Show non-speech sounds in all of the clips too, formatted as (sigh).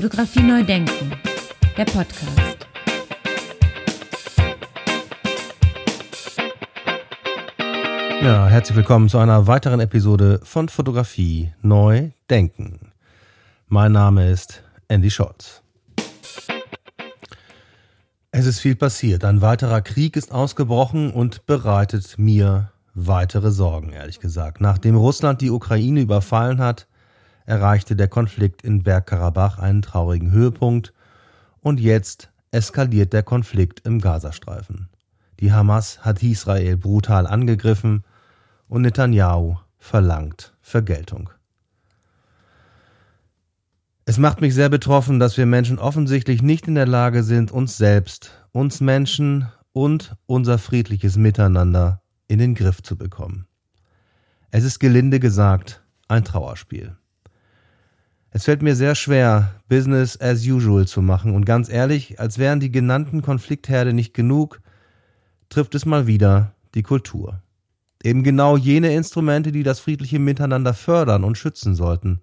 Fotografie neu denken, der Podcast. Ja, herzlich willkommen zu einer weiteren Episode von Fotografie neu denken. Mein Name ist Andy Scholz. Es ist viel passiert. Ein weiterer Krieg ist ausgebrochen und bereitet mir weitere Sorgen, ehrlich gesagt. Nachdem Russland die Ukraine überfallen hat, erreichte der Konflikt in Bergkarabach einen traurigen Höhepunkt und jetzt eskaliert der Konflikt im Gazastreifen. Die Hamas hat Israel brutal angegriffen und Netanyahu verlangt Vergeltung. Es macht mich sehr betroffen, dass wir Menschen offensichtlich nicht in der Lage sind, uns selbst, uns Menschen und unser friedliches Miteinander in den Griff zu bekommen. Es ist gelinde gesagt ein Trauerspiel. Es fällt mir sehr schwer, Business as usual zu machen und ganz ehrlich, als wären die genannten Konfliktherde nicht genug, trifft es mal wieder die Kultur. Eben genau jene Instrumente, die das friedliche Miteinander fördern und schützen sollten,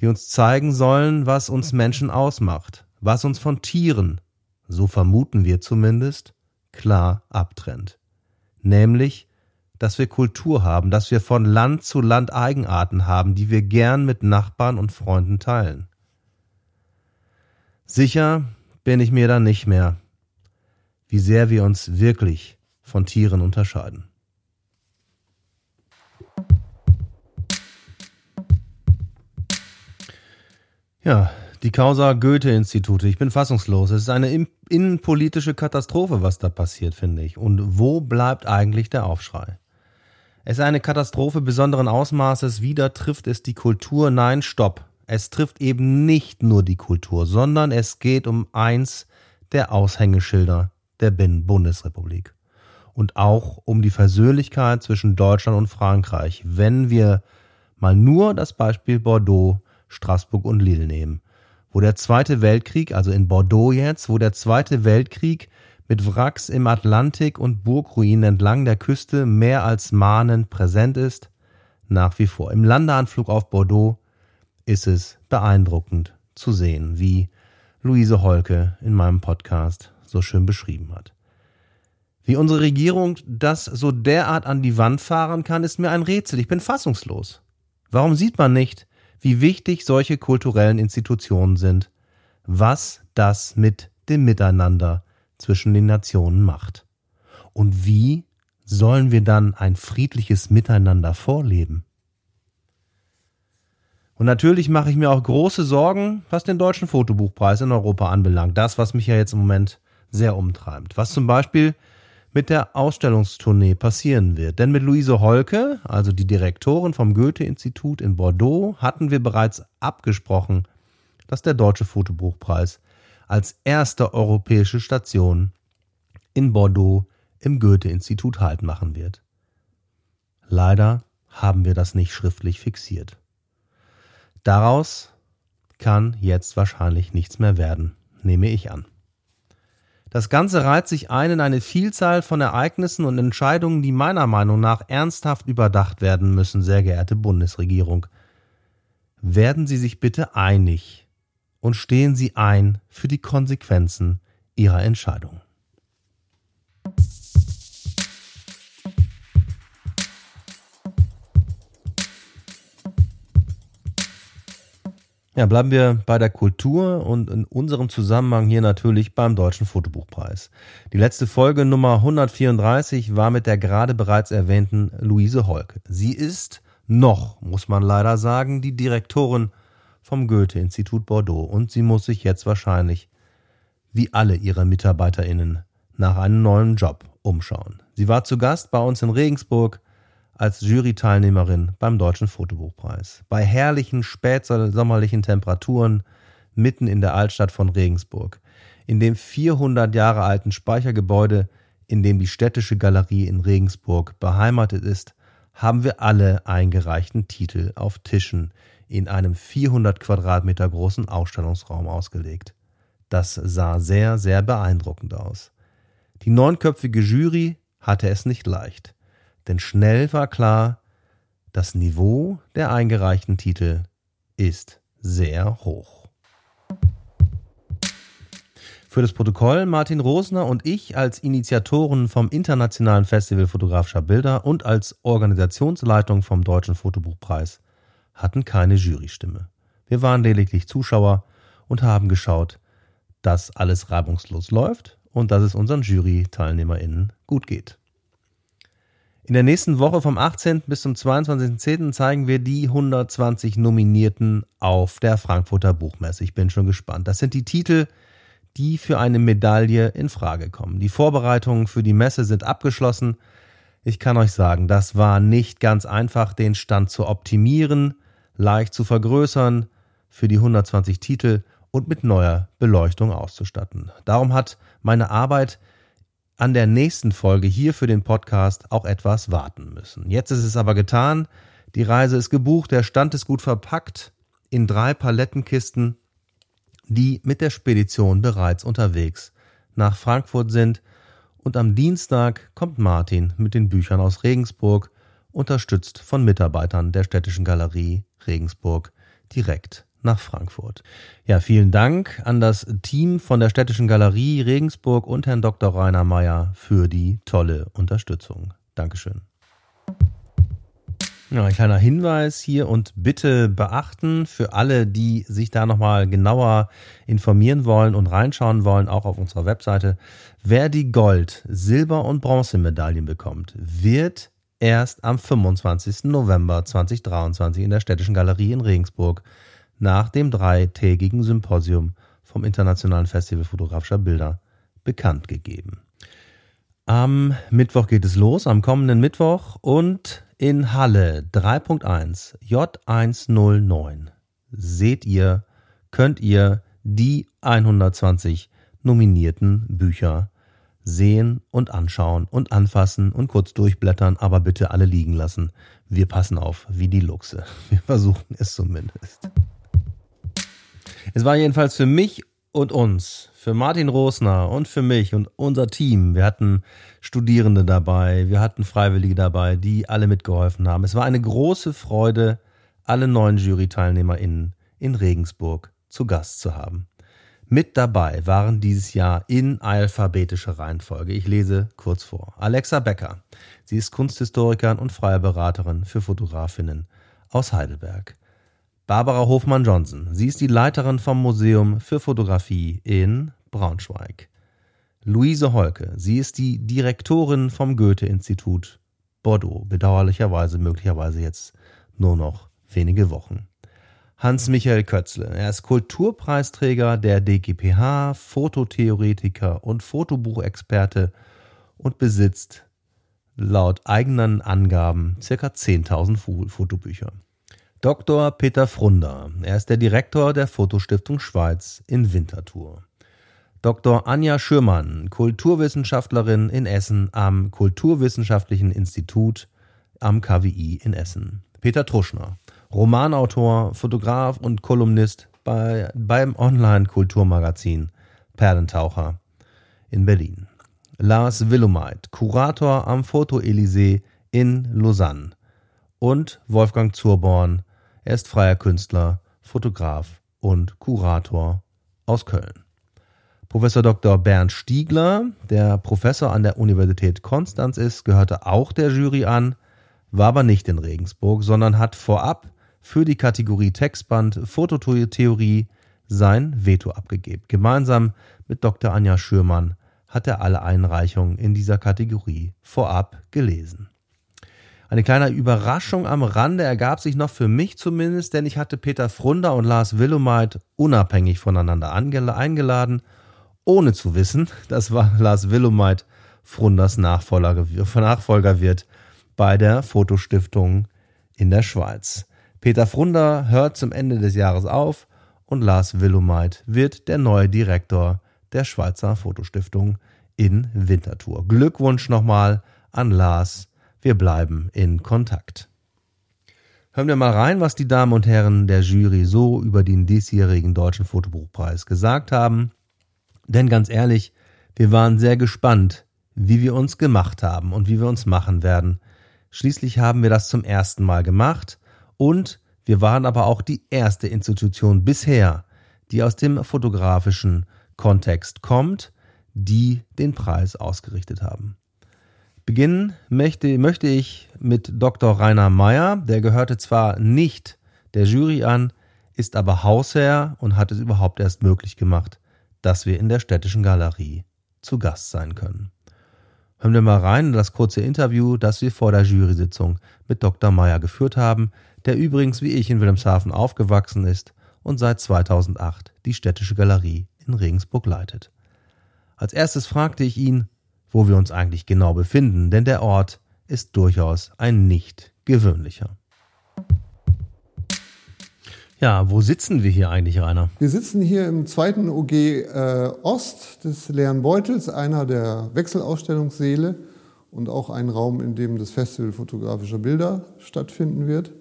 die uns zeigen sollen, was uns Menschen ausmacht, was uns von Tieren, so vermuten wir zumindest, klar abtrennt. Nämlich dass wir Kultur haben, dass wir von Land zu Land Eigenarten haben, die wir gern mit Nachbarn und Freunden teilen. Sicher bin ich mir dann nicht mehr, wie sehr wir uns wirklich von Tieren unterscheiden. Ja, die Causa Goethe-Institute. Ich bin fassungslos. Es ist eine innenpolitische Katastrophe, was da passiert, finde ich. Und wo bleibt eigentlich der Aufschrei? Es ist eine Katastrophe besonderen Ausmaßes. Wieder trifft es die Kultur. Nein, stopp. Es trifft eben nicht nur die Kultur, sondern es geht um eins der Aushängeschilder der Bundesrepublik. Und auch um die Versöhnlichkeit zwischen Deutschland und Frankreich, wenn wir mal nur das Beispiel Bordeaux, Straßburg und Lille nehmen, wo der Zweite Weltkrieg, also in Bordeaux jetzt, wo der Zweite Weltkrieg mit Wracks im Atlantik und Burgruinen entlang der Küste mehr als mahnend präsent ist, nach wie vor. Im Landeanflug auf Bordeaux ist es beeindruckend zu sehen, wie Luise Holke in meinem Podcast so schön beschrieben hat. Wie unsere Regierung das so derart an die Wand fahren kann, ist mir ein Rätsel. Ich bin fassungslos. Warum sieht man nicht, wie wichtig solche kulturellen Institutionen sind? Was das mit dem Miteinander zwischen den Nationen macht. Und wie sollen wir dann ein friedliches Miteinander vorleben? Und natürlich mache ich mir auch große Sorgen, was den deutschen Fotobuchpreis in Europa anbelangt. Das, was mich ja jetzt im Moment sehr umtreibt. Was zum Beispiel mit der Ausstellungstournee passieren wird. Denn mit Luise Holke, also die Direktorin vom Goethe-Institut in Bordeaux, hatten wir bereits abgesprochen, dass der Deutsche Fotobuchpreis als erste europäische Station in Bordeaux im Goethe-Institut Halt machen wird. Leider haben wir das nicht schriftlich fixiert. Daraus kann jetzt wahrscheinlich nichts mehr werden, nehme ich an. Das Ganze reiht sich ein in eine Vielzahl von Ereignissen und Entscheidungen, die meiner Meinung nach ernsthaft überdacht werden müssen, sehr geehrte Bundesregierung. Werden Sie sich bitte einig und stehen Sie ein für die Konsequenzen Ihrer Entscheidung. Ja, bleiben wir bei der Kultur und in unserem Zusammenhang hier natürlich beim Deutschen Fotobuchpreis. Die letzte Folge Nummer 134 war mit der gerade bereits erwähnten Luise Holk. Sie ist noch, muss man leider sagen, die Direktorin vom Goethe-Institut Bordeaux und sie muss sich jetzt wahrscheinlich, wie alle ihre MitarbeiterInnen, nach einem neuen Job umschauen. Sie war zu Gast bei uns in Regensburg als Juryteilnehmerin beim Deutschen Fotobuchpreis. Bei herrlichen spätsommerlichen Temperaturen mitten in der Altstadt von Regensburg, in dem 400 Jahre alten Speichergebäude, in dem die städtische Galerie in Regensburg beheimatet ist, haben wir alle eingereichten Titel auf Tischen in einem 400 Quadratmeter großen Ausstellungsraum ausgelegt. Das sah sehr, sehr beeindruckend aus. Die neunköpfige Jury hatte es nicht leicht, denn schnell war klar, das Niveau der eingereichten Titel ist sehr hoch. Für das Protokoll Martin Rosner und ich als Initiatoren vom Internationalen Festival fotografischer Bilder und als Organisationsleitung vom Deutschen Fotobuchpreis hatten keine Jurystimme. Wir waren lediglich Zuschauer und haben geschaut, dass alles reibungslos läuft und dass es unseren Jury-TeilnehmerInnen gut geht. In der nächsten Woche vom 18. bis zum 22.10. zeigen wir die 120 Nominierten auf der Frankfurter Buchmesse. Ich bin schon gespannt. Das sind die Titel, die für eine Medaille in Frage kommen. Die Vorbereitungen für die Messe sind abgeschlossen. Ich kann euch sagen, das war nicht ganz einfach, den Stand zu optimieren, leicht zu vergrößern für die 120 Titel und mit neuer Beleuchtung auszustatten. Darum hat meine Arbeit an der nächsten Folge hier für den Podcast auch etwas warten müssen. Jetzt ist es aber getan. Die Reise ist gebucht, der Stand ist gut verpackt in drei Palettenkisten die mit der Spedition bereits unterwegs nach Frankfurt sind und am Dienstag kommt Martin mit den Büchern aus Regensburg, unterstützt von Mitarbeitern der Städtischen Galerie Regensburg, direkt nach Frankfurt. Ja, vielen Dank an das Team von der Städtischen Galerie Regensburg und Herrn Dr. Rainer Meyer für die tolle Unterstützung. Dankeschön. Ja, ein kleiner Hinweis hier und bitte beachten für alle, die sich da nochmal genauer informieren wollen und reinschauen wollen, auch auf unserer Webseite. Wer die Gold-, Silber- und Bronzemedaillen bekommt, wird erst am 25. November 2023 in der Städtischen Galerie in Regensburg nach dem dreitägigen Symposium vom Internationalen Festival fotografischer Bilder bekannt gegeben. Am Mittwoch geht es los, am kommenden Mittwoch und in Halle 3.1 J109 seht ihr, könnt ihr die 120 nominierten Bücher sehen und anschauen und anfassen und kurz durchblättern, aber bitte alle liegen lassen. Wir passen auf wie die Luchse. (laughs) Wir versuchen es zumindest. Es war jedenfalls für mich und uns, für Martin Rosner und für mich und unser Team. Wir hatten Studierende dabei, wir hatten Freiwillige dabei, die alle mitgeholfen haben. Es war eine große Freude, alle neuen Jury-TeilnehmerInnen in Regensburg zu Gast zu haben. Mit dabei waren dieses Jahr in alphabetischer Reihenfolge. Ich lese kurz vor. Alexa Becker. Sie ist Kunsthistorikerin und freie Beraterin für Fotografinnen aus Heidelberg. Barbara Hofmann-Johnson. Sie ist die Leiterin vom Museum für Fotografie in Braunschweig. Luise Holke. Sie ist die Direktorin vom Goethe-Institut Bordeaux. Bedauerlicherweise möglicherweise jetzt nur noch wenige Wochen. Hans-Michael Kötzle. Er ist Kulturpreisträger der DGPH, Fototheoretiker und Fotobuchexperte und besitzt laut eigenen Angaben ca. 10.000 Fotobücher. Dr. Peter Frunder. Er ist der Direktor der Fotostiftung Schweiz in Winterthur. Dr. Anja Schürmann, Kulturwissenschaftlerin in Essen am Kulturwissenschaftlichen Institut am KWI in Essen. Peter Truschner, Romanautor, Fotograf und Kolumnist bei, beim Online-Kulturmagazin Perlentaucher in Berlin. Lars Willumeit, Kurator am Foto Elysée in Lausanne. Und Wolfgang Zurborn, er ist freier Künstler, Fotograf und Kurator aus Köln. Professor Dr. Bernd Stiegler, der Professor an der Universität Konstanz ist, gehörte auch der Jury an, war aber nicht in Regensburg, sondern hat vorab für die Kategorie Textband Fototheorie sein Veto abgegeben. Gemeinsam mit Dr. Anja Schürmann hat er alle Einreichungen in dieser Kategorie vorab gelesen. Eine kleine Überraschung am Rande ergab sich noch für mich zumindest, denn ich hatte Peter Frunder und Lars Willumeit unabhängig voneinander eingeladen, ohne zu wissen, (laughs) dass Lars Willumeit Frunders Nachfolger, wird bei der Fotostiftung in der Schweiz. Peter Frunder hört zum Ende des Jahres auf und Lars Willumeit wird der neue Direktor der Schweizer Fotostiftung in Winterthur. Glückwunsch nochmal an Lars wir bleiben in Kontakt. Hören wir mal rein, was die Damen und Herren der Jury so über den diesjährigen Deutschen Fotobuchpreis gesagt haben. Denn ganz ehrlich, wir waren sehr gespannt, wie wir uns gemacht haben und wie wir uns machen werden. Schließlich haben wir das zum ersten Mal gemacht und wir waren aber auch die erste Institution bisher, die aus dem fotografischen Kontext kommt, die den Preis ausgerichtet haben. Beginnen möchte, möchte ich mit Dr. Rainer Meyer, der gehörte zwar nicht der Jury an, ist aber Hausherr und hat es überhaupt erst möglich gemacht, dass wir in der Städtischen Galerie zu Gast sein können. Hören wir mal rein in das kurze Interview, das wir vor der Jury-Sitzung mit Dr. Meyer geführt haben, der übrigens wie ich in Wilhelmshaven aufgewachsen ist und seit 2008 die Städtische Galerie in Regensburg leitet. Als erstes fragte ich ihn, wo wir uns eigentlich genau befinden, denn der Ort ist durchaus ein nicht gewöhnlicher. Ja, wo sitzen wir hier eigentlich, Rainer? Wir sitzen hier im zweiten OG äh, Ost des leeren Beutels, einer der Wechselausstellungssäle und auch ein Raum, in dem das Festival fotografischer Bilder stattfinden wird.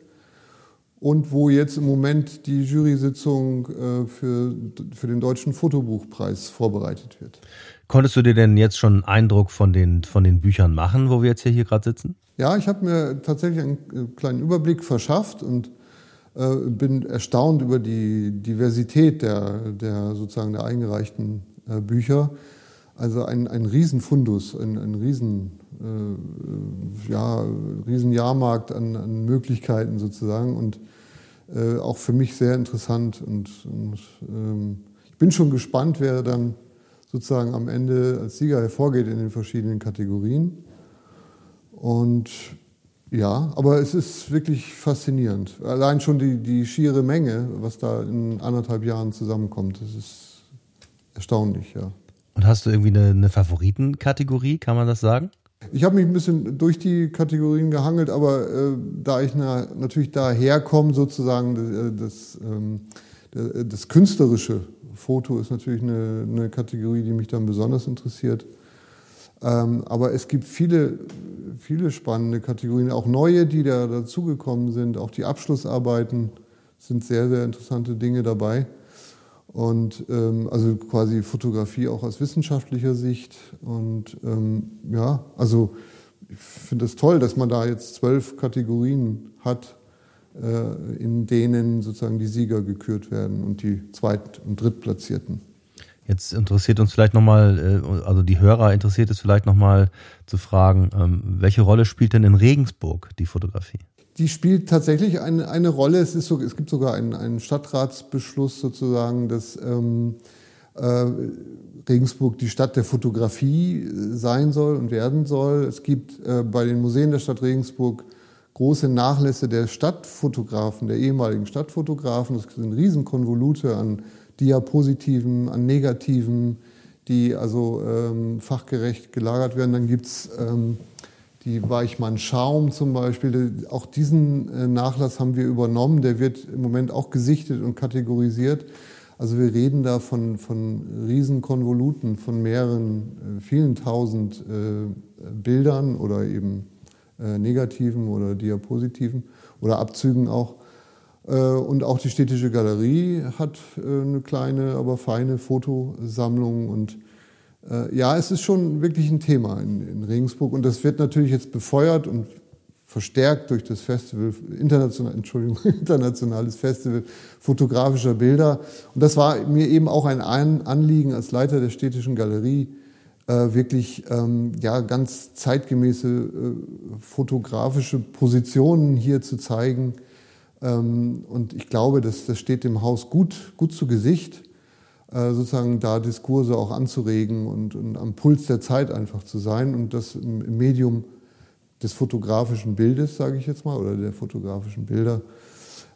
Und wo jetzt im Moment die Jury-Sitzung äh, für, für den Deutschen Fotobuchpreis vorbereitet wird. Konntest du dir denn jetzt schon einen Eindruck von den, von den Büchern machen, wo wir jetzt hier, gerade sitzen? Ja, ich habe mir tatsächlich einen äh, kleinen Überblick verschafft und äh, bin erstaunt über die Diversität der, der sozusagen der eingereichten äh, Bücher. Also ein, ein Riesenfundus, ein, ein Riesen, äh, ja, Riesenjahrmarkt an, an Möglichkeiten sozusagen und äh, auch für mich sehr interessant. Und, und ähm, ich bin schon gespannt, wer dann sozusagen am Ende als Sieger hervorgeht in den verschiedenen Kategorien. Und ja, aber es ist wirklich faszinierend. Allein schon die, die schiere Menge, was da in anderthalb Jahren zusammenkommt, das ist erstaunlich, ja. Und hast du irgendwie eine, eine Favoritenkategorie, kann man das sagen? Ich habe mich ein bisschen durch die Kategorien gehangelt, aber äh, da ich na, natürlich daherkomme, sozusagen, das, ähm, das, künstlerische Foto ist natürlich eine, eine, Kategorie, die mich dann besonders interessiert. Ähm, aber es gibt viele viele spannende Kategorien, auch neue, die da dazugekommen sind. Auch die Abschlussarbeiten sind sehr, sehr interessante Dinge dabei. Und ähm, also quasi Fotografie auch aus wissenschaftlicher Sicht. Und ähm, ja, also ich finde es das toll, dass man da jetzt zwölf Kategorien hat, in denen sozusagen die Sieger gekürt werden und die Zweit- und Drittplatzierten. Jetzt interessiert uns vielleicht nochmal, äh, also die Hörer interessiert es vielleicht nochmal zu fragen, ähm, welche Rolle spielt denn in Regensburg die Fotografie? Die spielt tatsächlich eine, eine Rolle. Es, ist so, es gibt sogar einen, einen Stadtratsbeschluss sozusagen, dass ähm, äh, Regensburg die Stadt der Fotografie sein soll und werden soll. Es gibt äh, bei den Museen der Stadt Regensburg große Nachlässe der Stadtfotografen, der ehemaligen Stadtfotografen. Das sind Riesenkonvolute an Diapositiven, an Negativen, die also ähm, fachgerecht gelagert werden. Dann gibt es ähm, die Weichmann Schaum zum Beispiel. Auch diesen äh, Nachlass haben wir übernommen. Der wird im Moment auch gesichtet und kategorisiert. Also wir reden da von, von Riesenkonvoluten, von mehreren, äh, vielen tausend äh, Bildern oder eben äh, Negativen oder Diapositiven oder Abzügen auch. Äh, und auch die Städtische Galerie hat äh, eine kleine, aber feine Fotosammlung. Und ja, es ist schon wirklich ein Thema in, in Regensburg. Und das wird natürlich jetzt befeuert und verstärkt durch das Festival, international, Entschuldigung, (laughs) internationales Festival fotografischer Bilder. Und das war mir eben auch ein Anliegen als Leiter der Städtischen Galerie, wirklich ähm, ja, ganz zeitgemäße fotografische Positionen hier zu zeigen ähm, und ich glaube, das, das steht dem Haus gut, gut zu Gesicht, äh, sozusagen da Diskurse auch anzuregen und, und, am Puls der Zeit einfach zu sein und das im, Medium des fotografischen Bildes, sage ich jetzt mal, oder der fotografischen Bilder.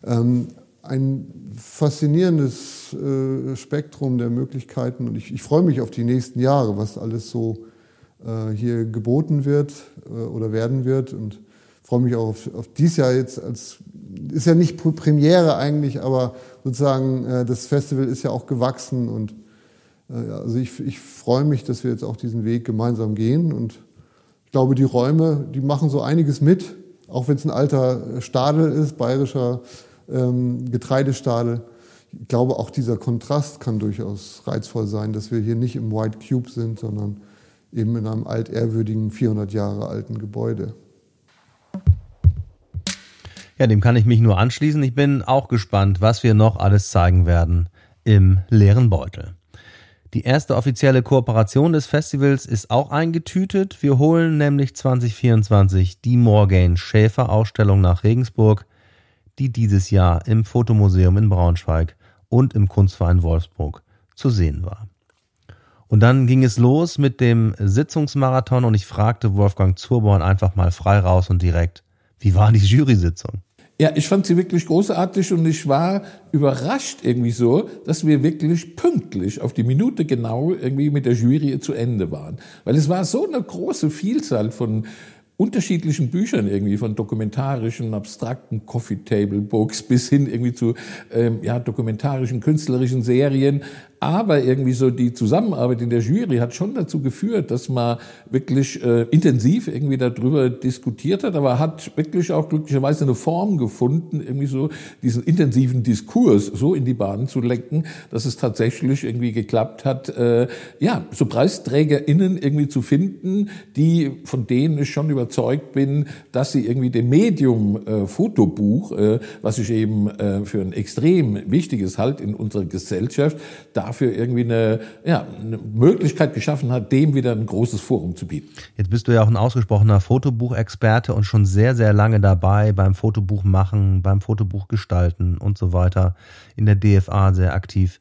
Ähm, ein faszinierendes äh, Spektrum der Möglichkeiten. Und ich, ich freue mich auf die nächsten Jahre, was alles so äh, hier geboten wird oder werden wird. Und freue mich auch auf, auf dies Jahr jetzt als ist ja nicht Premiere eigentlich, aber sozusagen äh, das Festival ist ja auch gewachsen. Und äh, also ich, ich freue mich, dass wir jetzt auch diesen Weg gemeinsam gehen. Und ich glaube, die Räume, die machen so einiges mit, auch wenn es ein alter Stadel ist, bayerischer ähm, Getreidestadel. Ich glaube, auch dieser Kontrast kann durchaus reizvoll sein, dass wir hier nicht im White Cube sind, sondern eben in einem altehrwürdigen, 400 Jahre alten Gebäude. Ja, dem kann ich mich nur anschließen. Ich bin auch gespannt, was wir noch alles zeigen werden im leeren Beutel. Die erste offizielle Kooperation des Festivals ist auch eingetütet. Wir holen nämlich 2024 die Morgaine Schäfer Ausstellung nach Regensburg, die dieses Jahr im Fotomuseum in Braunschweig und im Kunstverein Wolfsburg zu sehen war. Und dann ging es los mit dem Sitzungsmarathon und ich fragte Wolfgang Zurborn einfach mal frei raus und direkt, wie war die Jury-Sitzung? Ja, ich fand sie wirklich großartig und ich war überrascht irgendwie so, dass wir wirklich pünktlich auf die Minute genau irgendwie mit der Jury zu Ende waren. Weil es war so eine große Vielzahl von unterschiedlichen Büchern irgendwie, von dokumentarischen, abstrakten Coffee Table Books bis hin irgendwie zu ähm, ja, dokumentarischen, künstlerischen Serien. Aber irgendwie so die Zusammenarbeit in der Jury hat schon dazu geführt, dass man wirklich äh, intensiv irgendwie darüber diskutiert hat, aber hat wirklich auch glücklicherweise eine Form gefunden, irgendwie so diesen intensiven Diskurs so in die Bahn zu lenken, dass es tatsächlich irgendwie geklappt hat, äh, ja, so PreisträgerInnen irgendwie zu finden, die, von denen ich schon überzeugt bin, dass sie irgendwie dem Medium äh, Fotobuch, äh, was ich eben äh, für ein extrem wichtiges halt in unserer Gesellschaft, da dafür irgendwie eine, ja, eine Möglichkeit geschaffen hat, dem wieder ein großes Forum zu bieten. Jetzt bist du ja auch ein ausgesprochener Fotobuchexperte und schon sehr, sehr lange dabei beim Fotobuch machen, beim Fotobuch gestalten und so weiter, in der DFA sehr aktiv.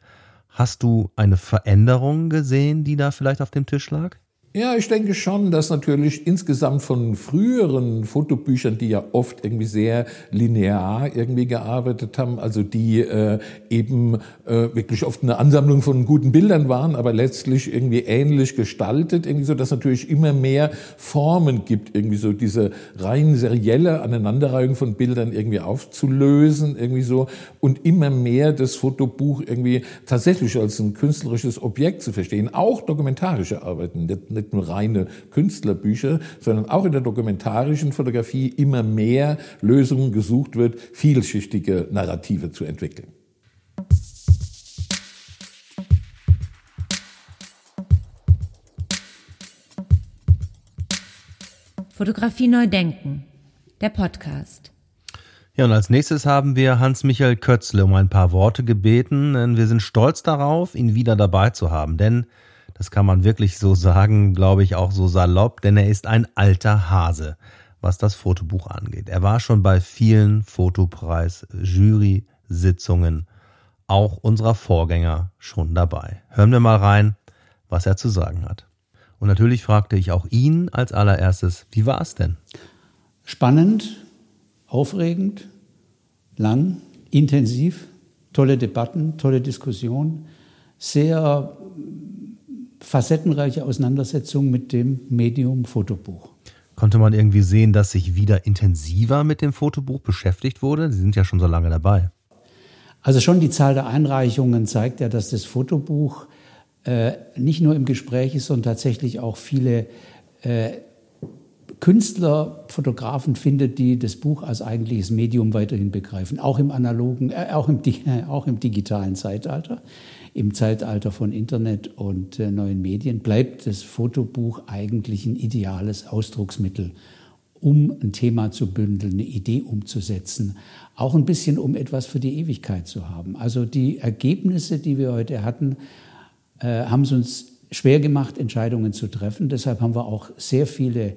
Hast du eine Veränderung gesehen, die da vielleicht auf dem Tisch lag? Ja, ich denke schon, dass natürlich insgesamt von früheren Fotobüchern, die ja oft irgendwie sehr linear irgendwie gearbeitet haben, also die äh, eben äh, wirklich oft eine Ansammlung von guten Bildern waren, aber letztlich irgendwie ähnlich gestaltet, irgendwie so, dass natürlich immer mehr Formen gibt, irgendwie so diese rein serielle Aneinanderreihung von Bildern irgendwie aufzulösen, irgendwie so und immer mehr das Fotobuch irgendwie tatsächlich als ein künstlerisches Objekt zu verstehen, auch dokumentarische Arbeiten. Nicht nur reine Künstlerbücher, sondern auch in der dokumentarischen Fotografie immer mehr Lösungen gesucht wird, vielschichtige Narrative zu entwickeln. Fotografie neu denken, der Podcast. Ja, und als nächstes haben wir Hans-Michael Kötzle um ein paar Worte gebeten, denn wir sind stolz darauf, ihn wieder dabei zu haben, denn das kann man wirklich so sagen, glaube ich auch so salopp, denn er ist ein alter Hase, was das Fotobuch angeht. Er war schon bei vielen Fotopreis-Jury-Sitzungen, auch unserer Vorgänger, schon dabei. Hören wir mal rein, was er zu sagen hat. Und natürlich fragte ich auch ihn als allererstes, wie war es denn? Spannend, aufregend, lang, intensiv, tolle Debatten, tolle Diskussionen, sehr facettenreiche Auseinandersetzung mit dem Medium Fotobuch. Konnte man irgendwie sehen, dass sich wieder intensiver mit dem Fotobuch beschäftigt wurde? Sie sind ja schon so lange dabei. Also schon die Zahl der Einreichungen zeigt ja, dass das Fotobuch äh, nicht nur im Gespräch ist, sondern tatsächlich auch viele äh, Künstler, Fotografen findet, die das Buch als eigentliches Medium weiterhin begreifen, auch im analogen, äh, auch, im, (laughs) auch im digitalen Zeitalter im Zeitalter von Internet und äh, neuen Medien bleibt das Fotobuch eigentlich ein ideales Ausdrucksmittel, um ein Thema zu bündeln, eine Idee umzusetzen, auch ein bisschen um etwas für die Ewigkeit zu haben. Also die Ergebnisse, die wir heute hatten, äh, haben es uns schwer gemacht, Entscheidungen zu treffen. Deshalb haben wir auch sehr viele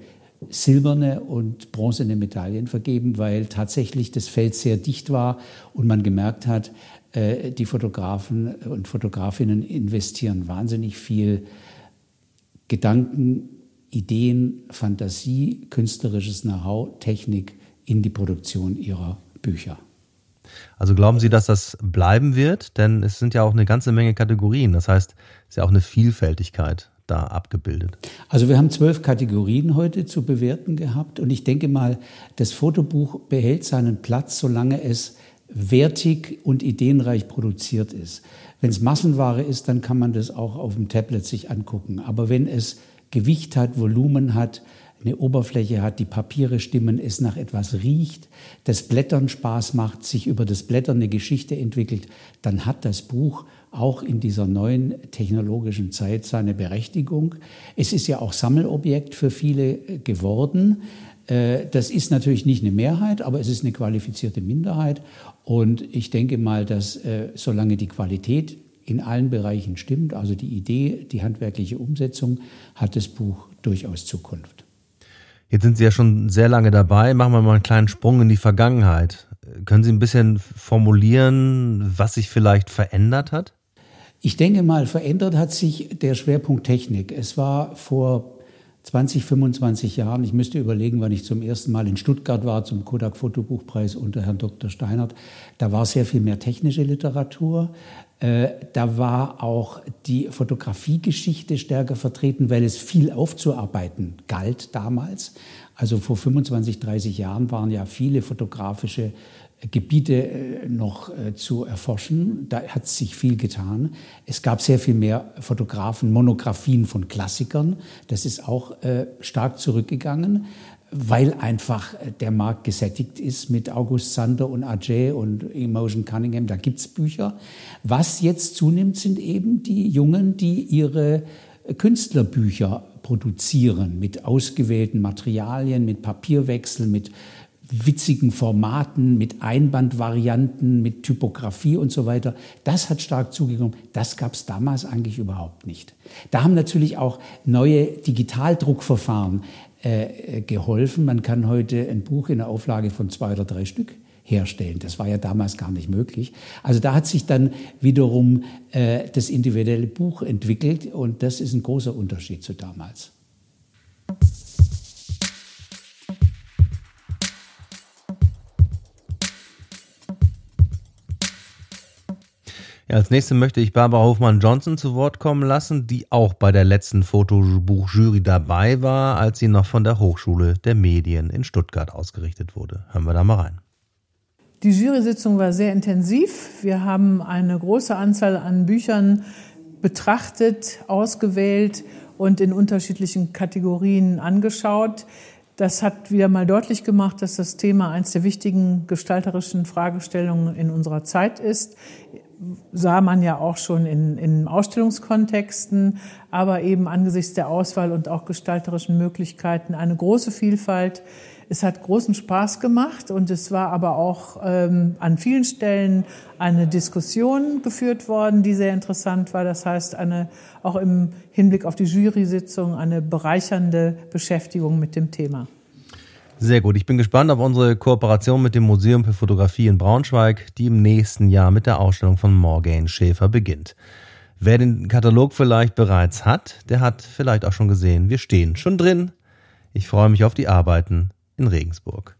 silberne und bronzene Medaillen vergeben, weil tatsächlich das Feld sehr dicht war und man gemerkt hat, die Fotografen und Fotografinnen investieren wahnsinnig viel Gedanken, Ideen, Fantasie, künstlerisches Know-how, Technik in die Produktion ihrer Bücher. Also glauben Sie, dass das bleiben wird? Denn es sind ja auch eine ganze Menge Kategorien. Das heißt, es ist ja auch eine Vielfältigkeit da abgebildet. Also wir haben zwölf Kategorien heute zu bewerten gehabt und ich denke mal, das Fotobuch behält seinen Platz, solange es wertig und ideenreich produziert ist. Wenn es Massenware ist, dann kann man das auch auf dem Tablet sich angucken. Aber wenn es Gewicht hat, Volumen hat, eine Oberfläche hat, die Papiere stimmen, es nach etwas riecht, das Blättern Spaß macht, sich über das Blättern eine Geschichte entwickelt, dann hat das Buch auch in dieser neuen technologischen Zeit seine Berechtigung. Es ist ja auch Sammelobjekt für viele geworden. Äh, das ist natürlich nicht eine Mehrheit, aber es ist eine qualifizierte Minderheit. Und ich denke mal, dass äh, solange die Qualität in allen Bereichen stimmt, also die Idee, die handwerkliche Umsetzung, hat das Buch durchaus Zukunft. Jetzt sind Sie ja schon sehr lange dabei. Machen wir mal einen kleinen Sprung in die Vergangenheit. Können Sie ein bisschen formulieren, was sich vielleicht verändert hat? Ich denke mal, verändert hat sich der Schwerpunkt Technik. Es war vor 20, 25 Jahren, ich müsste überlegen, wann ich zum ersten Mal in Stuttgart war, zum Kodak Fotobuchpreis unter Herrn Dr. Steinert. Da war sehr viel mehr technische Literatur. Äh, da war auch die Fotografiegeschichte stärker vertreten, weil es viel aufzuarbeiten galt damals. Also vor 25, 30 Jahren waren ja viele fotografische Gebiete äh, noch äh, zu erforschen. Da hat sich viel getan. Es gab sehr viel mehr Fotografen, Monographien von Klassikern. Das ist auch stark zurückgegangen weil einfach der Markt gesättigt ist mit August Sander und Ajay und Emotion Cunningham. Da gibt's Bücher. Was jetzt zunimmt, sind eben die Jungen, die ihre Künstlerbücher produzieren mit ausgewählten Materialien, mit Papierwechsel, mit witzigen Formaten, mit Einbandvarianten, mit Typografie und so weiter. Das hat stark zugenommen. Das gab es damals eigentlich überhaupt nicht. Da haben natürlich auch neue Digitaldruckverfahren äh, geholfen. Man kann heute ein Buch in einer Auflage von zwei oder drei Stück herstellen. Das war ja damals gar nicht möglich. Also da hat sich dann wiederum äh, das individuelle Buch entwickelt und das ist ein großer Unterschied zu damals. Ja, als nächstes möchte ich Barbara Hofmann-Johnson zu Wort kommen lassen, die auch bei der letzten Fotobuchjury dabei war, als sie noch von der Hochschule der Medien in Stuttgart ausgerichtet wurde. Hören wir da mal rein. Die Jury-Sitzung war sehr intensiv. Wir haben eine große Anzahl an Büchern betrachtet, ausgewählt und in unterschiedlichen Kategorien angeschaut. Das hat wieder mal deutlich gemacht, dass das Thema eines der wichtigen gestalterischen Fragestellungen in unserer Zeit ist sah man ja auch schon in, in Ausstellungskontexten, aber eben angesichts der Auswahl und auch gestalterischen Möglichkeiten eine große Vielfalt. Es hat großen Spaß gemacht und es war aber auch ähm, an vielen Stellen eine Diskussion geführt worden, die sehr interessant war. Das heißt, eine, auch im Hinblick auf die Jury-Sitzung eine bereichernde Beschäftigung mit dem Thema. Sehr gut. Ich bin gespannt auf unsere Kooperation mit dem Museum für Fotografie in Braunschweig, die im nächsten Jahr mit der Ausstellung von Morgan Schäfer beginnt. Wer den Katalog vielleicht bereits hat, der hat vielleicht auch schon gesehen, wir stehen schon drin. Ich freue mich auf die Arbeiten in Regensburg.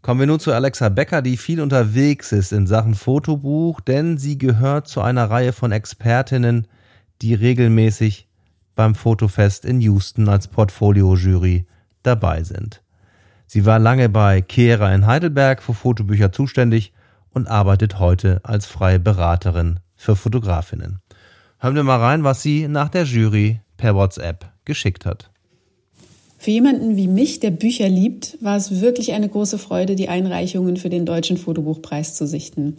Kommen wir nun zu Alexa Becker, die viel unterwegs ist in Sachen Fotobuch, denn sie gehört zu einer Reihe von Expertinnen, die regelmäßig beim Fotofest in Houston als Portfolio-Jury dabei sind. Sie war lange bei Kehrer in Heidelberg für Fotobücher zuständig und arbeitet heute als freie Beraterin für Fotografinnen. Hören wir mal rein, was sie nach der Jury per WhatsApp geschickt hat. Für jemanden wie mich, der Bücher liebt, war es wirklich eine große Freude, die Einreichungen für den Deutschen Fotobuchpreis zu sichten.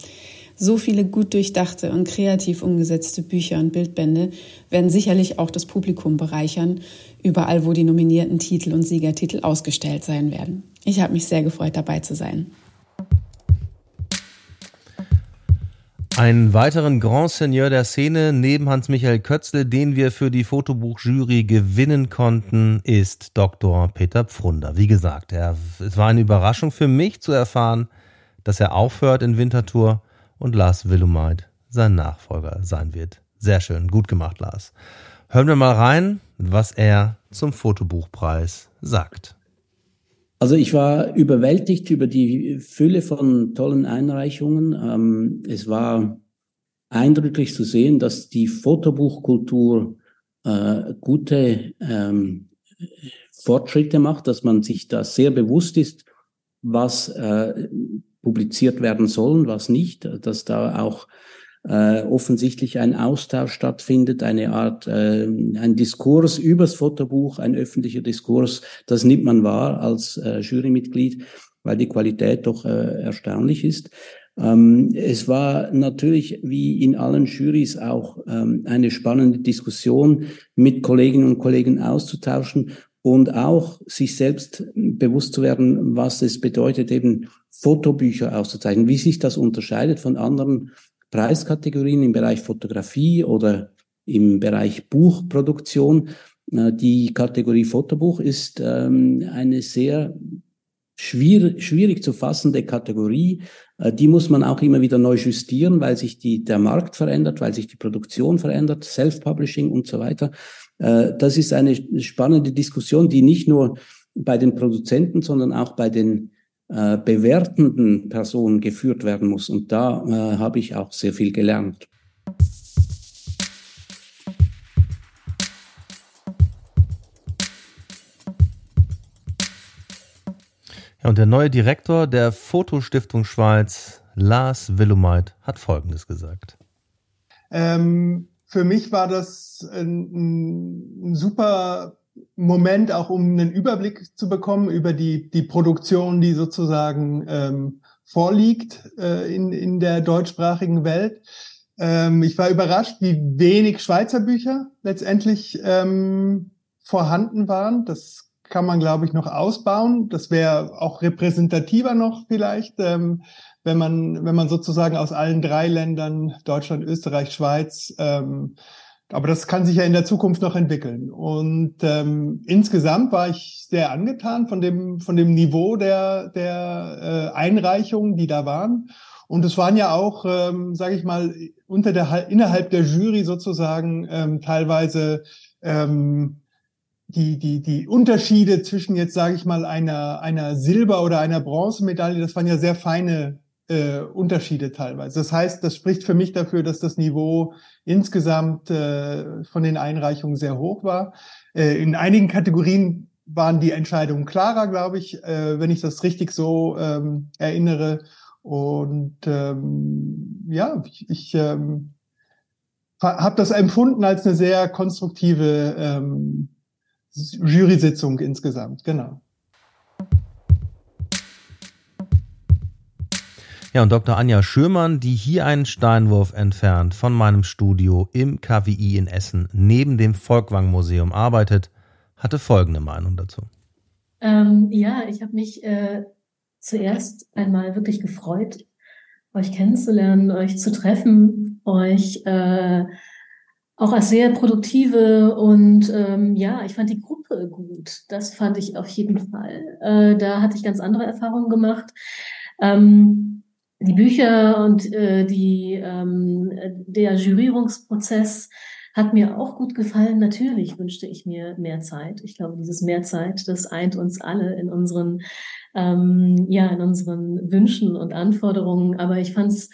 So viele gut durchdachte und kreativ umgesetzte Bücher und Bildbände werden sicherlich auch das Publikum bereichern, überall wo die nominierten Titel und Siegertitel ausgestellt sein werden. Ich habe mich sehr gefreut, dabei zu sein. Einen weiteren Grand Seigneur der Szene neben Hans-Michael Kötzle, den wir für die Fotobuchjury gewinnen konnten, ist Dr. Peter Pfrunder. Wie gesagt, er, es war eine Überraschung für mich zu erfahren, dass er aufhört in Winterthur und Lars Willumeit sein Nachfolger sein wird. Sehr schön, gut gemacht, Lars. Hören wir mal rein, was er zum Fotobuchpreis sagt. Also ich war überwältigt über die Fülle von tollen Einreichungen. Ähm, es war eindrücklich zu sehen, dass die Fotobuchkultur äh, gute ähm, Fortschritte macht, dass man sich da sehr bewusst ist, was äh, publiziert werden sollen, was nicht, dass da auch äh, offensichtlich ein Austausch stattfindet, eine Art, äh, ein Diskurs übers Fotobuch, ein öffentlicher Diskurs, das nimmt man wahr als äh, Jurymitglied, weil die Qualität doch äh, erstaunlich ist. Ähm, es war natürlich wie in allen Jurys auch ähm, eine spannende Diskussion mit Kolleginnen und Kollegen auszutauschen und auch sich selbst bewusst zu werden, was es bedeutet, eben Fotobücher auszuzeichnen, wie sich das unterscheidet von anderen Preiskategorien im Bereich Fotografie oder im Bereich Buchproduktion. Äh, die Kategorie Fotobuch ist ähm, eine sehr schwierig, zu fassende Kategorie. Äh, die muss man auch immer wieder neu justieren, weil sich die, der Markt verändert, weil sich die Produktion verändert, Self-Publishing und so weiter. Äh, das ist eine spannende Diskussion, die nicht nur bei den Produzenten, sondern auch bei den äh, bewertenden Personen geführt werden muss. Und da äh, habe ich auch sehr viel gelernt. Ja, und der neue Direktor der Fotostiftung Schweiz, Lars Willumeit, hat Folgendes gesagt. Ähm, für mich war das ein, ein, super Moment, auch um einen Überblick zu bekommen über die, die Produktion, die sozusagen ähm, vorliegt äh, in, in der deutschsprachigen Welt. Ähm, ich war überrascht, wie wenig Schweizer Bücher letztendlich ähm, vorhanden waren. Das kann man, glaube ich, noch ausbauen. Das wäre auch repräsentativer noch vielleicht, ähm, wenn man, wenn man sozusagen aus allen drei Ländern, Deutschland, Österreich, Schweiz, ähm, aber das kann sich ja in der Zukunft noch entwickeln. Und ähm, insgesamt war ich sehr angetan von dem, von dem Niveau der, der äh, Einreichungen, die da waren. Und es waren ja auch, ähm, sage ich mal, unter der innerhalb der Jury sozusagen ähm, teilweise ähm, die, die, die Unterschiede zwischen jetzt, sage ich mal, einer, einer Silber- oder einer Bronzemedaille, das waren ja sehr feine äh, Unterschiede teilweise. Das heißt, das spricht für mich dafür, dass das Niveau insgesamt äh, von den Einreichungen sehr hoch war. Äh, in einigen Kategorien waren die Entscheidungen klarer, glaube ich, äh, wenn ich das richtig so ähm, erinnere. Und ähm, ja, ich, ich ähm, habe das empfunden als eine sehr konstruktive ähm, Jury-Sitzung insgesamt, genau. Ja, und Dr. Anja Schürmann, die hier einen Steinwurf entfernt von meinem Studio im KWI in Essen neben dem Volkwang Museum arbeitet, hatte folgende Meinung dazu. Ähm, ja, ich habe mich äh, zuerst einmal wirklich gefreut, euch kennenzulernen, euch zu treffen, euch äh, auch als sehr produktive und ähm, ja, ich fand die Gruppe gut. Das fand ich auf jeden Fall. Äh, da hatte ich ganz andere Erfahrungen gemacht. Ähm, die Bücher und äh, die, ähm, der Jurierungsprozess hat mir auch gut gefallen. Natürlich wünschte ich mir mehr Zeit. Ich glaube, dieses mehr Zeit, das eint uns alle in unseren, ähm, ja, in unseren Wünschen und Anforderungen. Aber ich fand es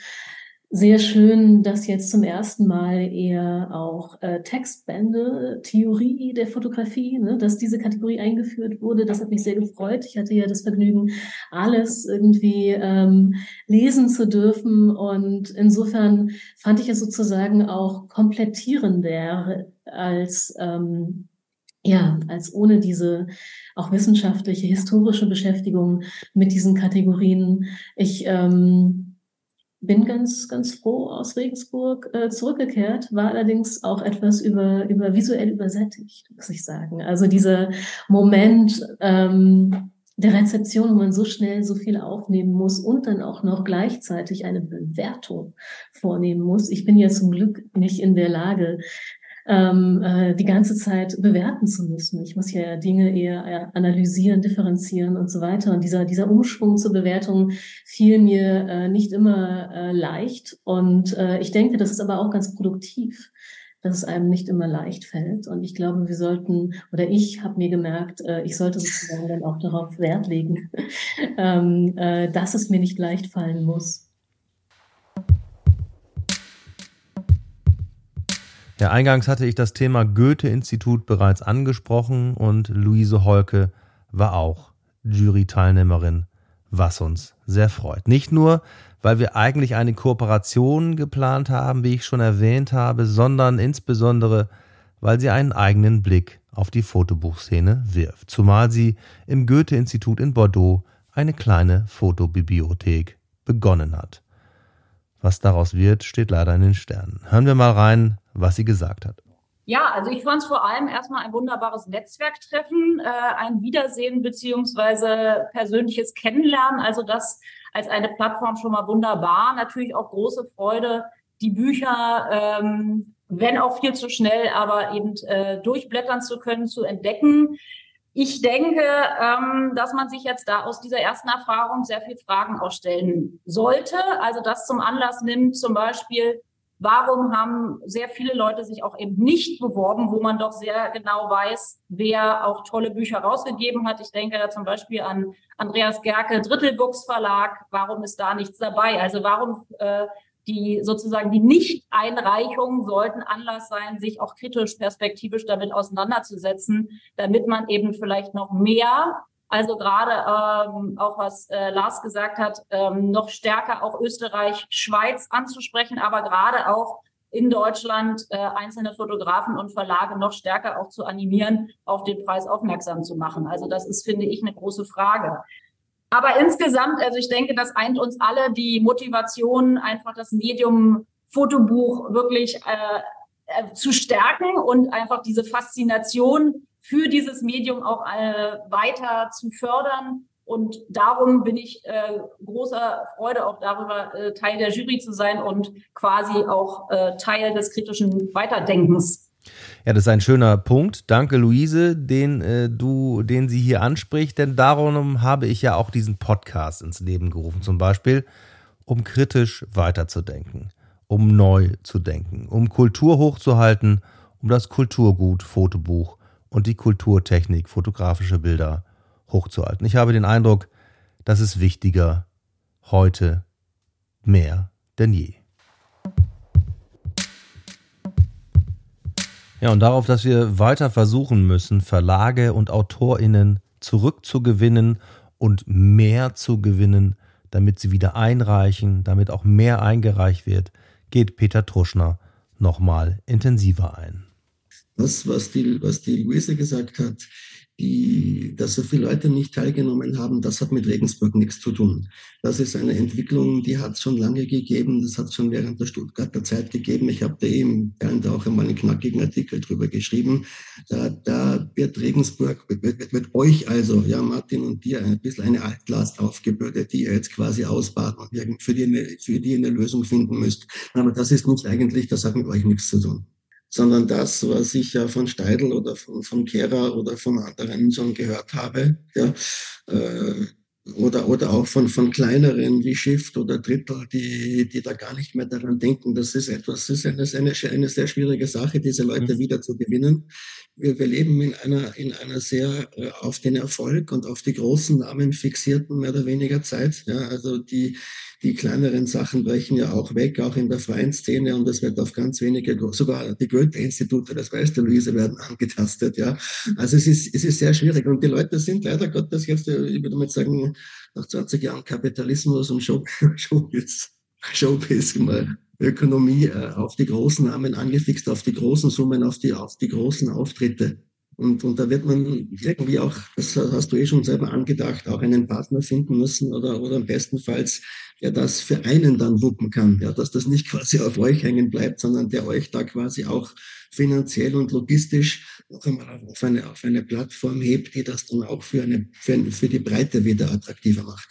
sehr schön, dass jetzt zum ersten Mal eher auch äh, Textbände, Theorie der Fotografie, ne, dass diese Kategorie eingeführt wurde. Das hat mich sehr gefreut. Ich hatte ja das Vergnügen, alles irgendwie ähm, lesen zu dürfen. Und insofern fand ich es sozusagen auch komplettierender als ähm, ja, als ohne diese auch wissenschaftliche, historische Beschäftigung mit diesen Kategorien. Ich ähm, bin ganz, ganz froh aus Regensburg äh, zurückgekehrt, war allerdings auch etwas über, über visuell übersättigt, muss ich sagen. Also dieser Moment ähm, der Rezeption, wo man so schnell so viel aufnehmen muss und dann auch noch gleichzeitig eine Bewertung vornehmen muss. Ich bin ja zum Glück nicht in der Lage, ähm, äh, die ganze Zeit bewerten zu müssen. Ich muss ja Dinge eher analysieren, differenzieren und so weiter. Und dieser, dieser Umschwung zur Bewertung fiel mir äh, nicht immer äh, leicht. Und äh, ich denke, das ist aber auch ganz produktiv dass es einem nicht immer leicht fällt. Und ich glaube, wir sollten, oder ich habe mir gemerkt, äh, ich sollte sozusagen dann auch darauf Wert legen, (laughs) ähm, äh, dass es mir nicht leicht fallen muss. Ja, eingangs hatte ich das Thema Goethe-Institut bereits angesprochen und Luise Holke war auch Jury-Teilnehmerin, was uns sehr freut. Nicht nur, weil wir eigentlich eine Kooperation geplant haben, wie ich schon erwähnt habe, sondern insbesondere, weil sie einen eigenen Blick auf die Fotobuchszene wirft, zumal sie im Goethe-Institut in Bordeaux eine kleine Fotobibliothek begonnen hat. Was daraus wird, steht leider in den Sternen. Hören wir mal rein, was sie gesagt hat. Ja, also ich fand es vor allem erstmal ein wunderbares Netzwerktreffen, äh, ein Wiedersehen beziehungsweise persönliches Kennenlernen. Also das als eine Plattform schon mal wunderbar. Natürlich auch große Freude, die Bücher, ähm, wenn auch viel zu schnell, aber eben äh, durchblättern zu können, zu entdecken. Ich denke, ähm, dass man sich jetzt da aus dieser ersten Erfahrung sehr viel Fragen auch stellen sollte. Also das zum Anlass nimmt, zum Beispiel, warum haben sehr viele Leute sich auch eben nicht beworben, wo man doch sehr genau weiß, wer auch tolle Bücher rausgegeben hat. Ich denke da zum Beispiel an Andreas Gerke, Drittelbooks Verlag. Warum ist da nichts dabei? Also warum äh, die sozusagen die Nicht-Einreichungen sollten Anlass sein, sich auch kritisch perspektivisch damit auseinanderzusetzen, damit man eben vielleicht noch mehr, also gerade ähm, auch was äh, Lars gesagt hat, ähm, noch stärker auch Österreich, Schweiz anzusprechen, aber gerade auch in Deutschland äh, einzelne Fotografen und Verlage noch stärker auch zu animieren, auf den Preis aufmerksam zu machen. Also das ist, finde ich, eine große Frage. Aber insgesamt, also ich denke, das eint uns alle die Motivation, einfach das Medium Fotobuch wirklich äh, äh, zu stärken und einfach diese Faszination für dieses Medium auch äh, weiter zu fördern. Und darum bin ich äh, großer Freude auch darüber, äh, Teil der Jury zu sein und quasi auch äh, Teil des kritischen Weiterdenkens ja, das ist ein schöner Punkt. Danke, Luise, den äh, du, den sie hier anspricht, denn darum habe ich ja auch diesen Podcast ins Leben gerufen, zum Beispiel, um kritisch weiterzudenken, um neu zu denken, um Kultur hochzuhalten, um das Kulturgut, Fotobuch und die Kulturtechnik, fotografische Bilder hochzuhalten. Ich habe den Eindruck, das ist wichtiger heute mehr denn je. Ja, und darauf, dass wir weiter versuchen müssen, Verlage und AutorInnen zurückzugewinnen und mehr zu gewinnen, damit sie wieder einreichen, damit auch mehr eingereicht wird, geht Peter Truschner nochmal intensiver ein. Das, was die, was die Luise gesagt hat, die, dass so viele Leute nicht teilgenommen haben, das hat mit Regensburg nichts zu tun. Das ist eine Entwicklung, die hat es schon lange gegeben, das hat es schon während der Stuttgarter Zeit gegeben. Ich habe da eben Bernd auch einmal einen knackigen Artikel drüber geschrieben. Da, da wird Regensburg, wird, wird, wird euch also, ja, Martin und dir, ein bisschen eine Altlast aufgebürdet, die ihr jetzt quasi ausbaden und für die, eine, für die eine Lösung finden müsst. Aber das ist nicht eigentlich, das hat mit euch nichts zu tun sondern das, was ich ja von Steidl oder von, von Kehrer oder von anderen schon gehört habe, ja, äh, oder, oder auch von, von kleineren wie Shift oder Drittel, die, die da gar nicht mehr daran denken. Das ist etwas, das ist eine, eine, eine sehr schwierige Sache, diese Leute mhm. wieder zu gewinnen. Wir, wir leben in einer, in einer sehr äh, auf den Erfolg und auf die großen Namen fixierten, mehr oder weniger Zeit. Ja, also die, die kleineren Sachen brechen ja auch weg, auch in der freien Szene und es wird auf ganz wenige, sogar die Goethe-Institute, das weißt du, Luise, werden angetastet, ja. Also es ist, es ist sehr schwierig und die Leute sind leider Gottes jetzt, äh, ich würde mal sagen, nach 20 Jahren Kapitalismus und Show, (laughs) Showbiz, Showbiz mal Ökonomie äh, auf die großen Namen angefixt, auf die großen Summen, auf die, auf die großen Auftritte. Und, und da wird man irgendwie auch, das hast du eh schon selber angedacht, auch einen Partner finden müssen oder, oder am bestenfalls, der das für einen dann wuppen kann, ja, dass das nicht (laughs) quasi auf euch hängen bleibt, sondern der euch da quasi auch finanziell und logistisch noch einmal auf eine, auf eine Plattform hebt, die das dann auch für, eine, für, für die Breite wieder attraktiver macht.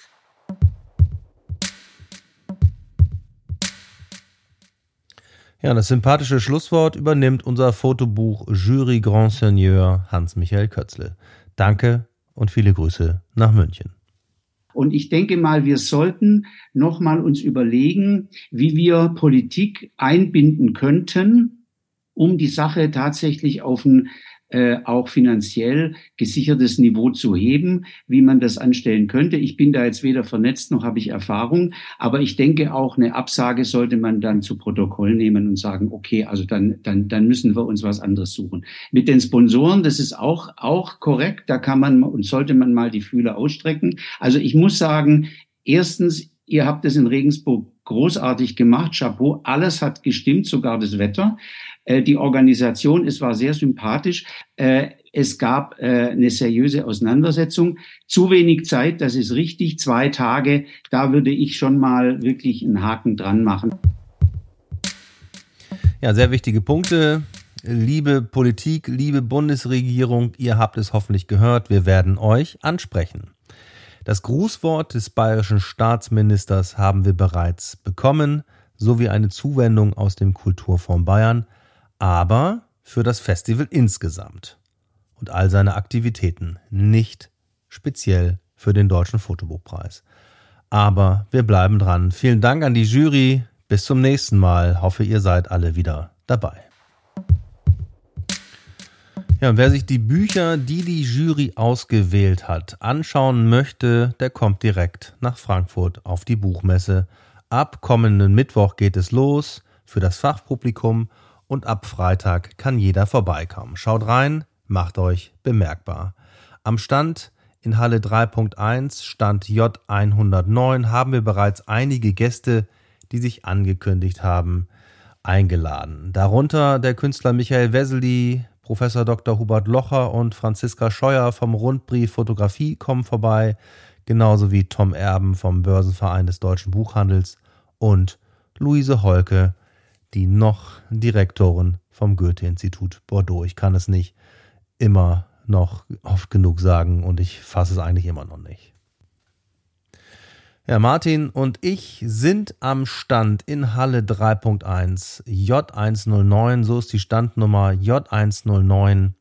Ja, das sympathische Schlusswort übernimmt unser Fotobuch Jury Grand Seigneur Hans-Michael Kötzle. Danke und viele Grüße nach München. Und ich denke mal, wir sollten nochmal uns überlegen, wie wir Politik einbinden könnten, um die Sache tatsächlich auf ein äh, auch finanziell gesichertes Niveau zu heben, wie man das anstellen könnte. Ich bin da jetzt weder vernetzt noch habe ich Erfahrung, aber ich denke auch eine Absage sollte man dann zu Protokoll nehmen und sagen, okay, also dann, dann, dann müssen wir uns was anderes suchen. Mit den Sponsoren, das ist auch, auch korrekt, da kann man und sollte man mal die Fühler ausstrecken. Also ich muss sagen, erstens, ihr habt es in Regensburg großartig gemacht, Chapeau, alles hat gestimmt, sogar das Wetter. Äh, die Organisation, es war sehr sympathisch. Äh, es gab äh, eine seriöse Auseinandersetzung. Zu wenig Zeit, das ist richtig. Zwei Tage, da würde ich schon mal wirklich einen Haken dran machen. Ja, sehr wichtige Punkte. Liebe Politik, liebe Bundesregierung, ihr habt es hoffentlich gehört, wir werden euch ansprechen. Das Grußwort des bayerischen Staatsministers haben wir bereits bekommen. sowie eine Zuwendung aus dem Kulturfonds Bayern, aber für das Festival insgesamt und all seine Aktivitäten, nicht speziell für den Deutschen Fotobuchpreis. Aber wir bleiben dran. Vielen Dank an die Jury. Bis zum nächsten Mal. Hoffe, ihr seid alle wieder dabei. Ja, wer sich die Bücher, die die Jury ausgewählt hat, anschauen möchte, der kommt direkt nach Frankfurt auf die Buchmesse. Ab kommenden Mittwoch geht es los für das Fachpublikum und ab Freitag kann jeder vorbeikommen. Schaut rein, macht euch bemerkbar. Am Stand in Halle 3.1, Stand J109, haben wir bereits einige Gäste, die sich angekündigt haben, eingeladen. Darunter der Künstler Michael Wessely, Professor Dr. Hubert Locher und Franziska Scheuer vom Rundbrief Fotografie kommen vorbei, genauso wie Tom Erben vom Börsenverein des deutschen Buchhandels und Luise Holke, die noch Direktorin vom Goethe-Institut Bordeaux. Ich kann es nicht immer noch oft genug sagen und ich fasse es eigentlich immer noch nicht. Ja, Martin und ich sind am Stand in Halle 3.1 J109, so ist die Standnummer J109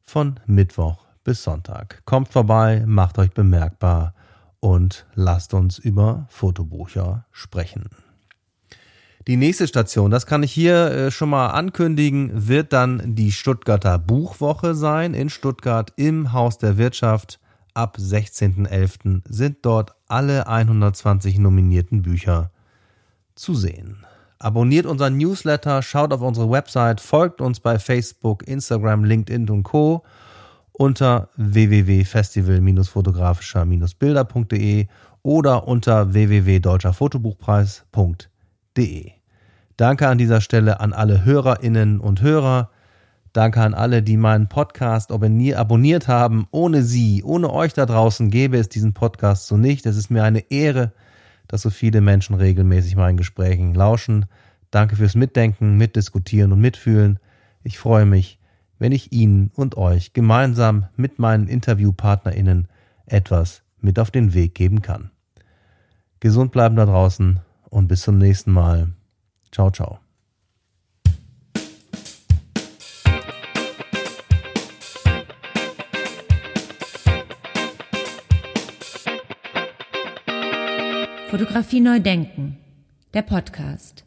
von Mittwoch bis Sonntag. Kommt vorbei, macht euch bemerkbar und lasst uns über Fotobücher sprechen. Die nächste Station, das kann ich hier äh, schon mal ankündigen, wird dann die Stuttgarter Buchwoche sein in Stuttgart im Haus der Wirtschaft. Ab 16.11. sind dort alle 120 nominierten Bücher zu sehen. Abonniert unseren Newsletter, schaut auf unsere Website, folgt uns bei Facebook, Instagram, LinkedIn und Co. unter www.festival-fotografischer-bilder.de oder unter www.deutscherfotobuchpreis.de. Danke an dieser Stelle an alle Hörerinnen und Hörer. Danke an alle, die meinen Podcast abonniert haben. Ohne Sie, ohne euch da draußen gäbe es diesen Podcast so nicht. Es ist mir eine Ehre, dass so viele Menschen regelmäßig meinen Gesprächen lauschen. Danke fürs Mitdenken, Mitdiskutieren und Mitfühlen. Ich freue mich, wenn ich Ihnen und euch gemeinsam mit meinen InterviewpartnerInnen etwas mit auf den Weg geben kann. Gesund bleiben da draußen und bis zum nächsten Mal. Ciao, ciao. Fotografie neu denken. Der Podcast.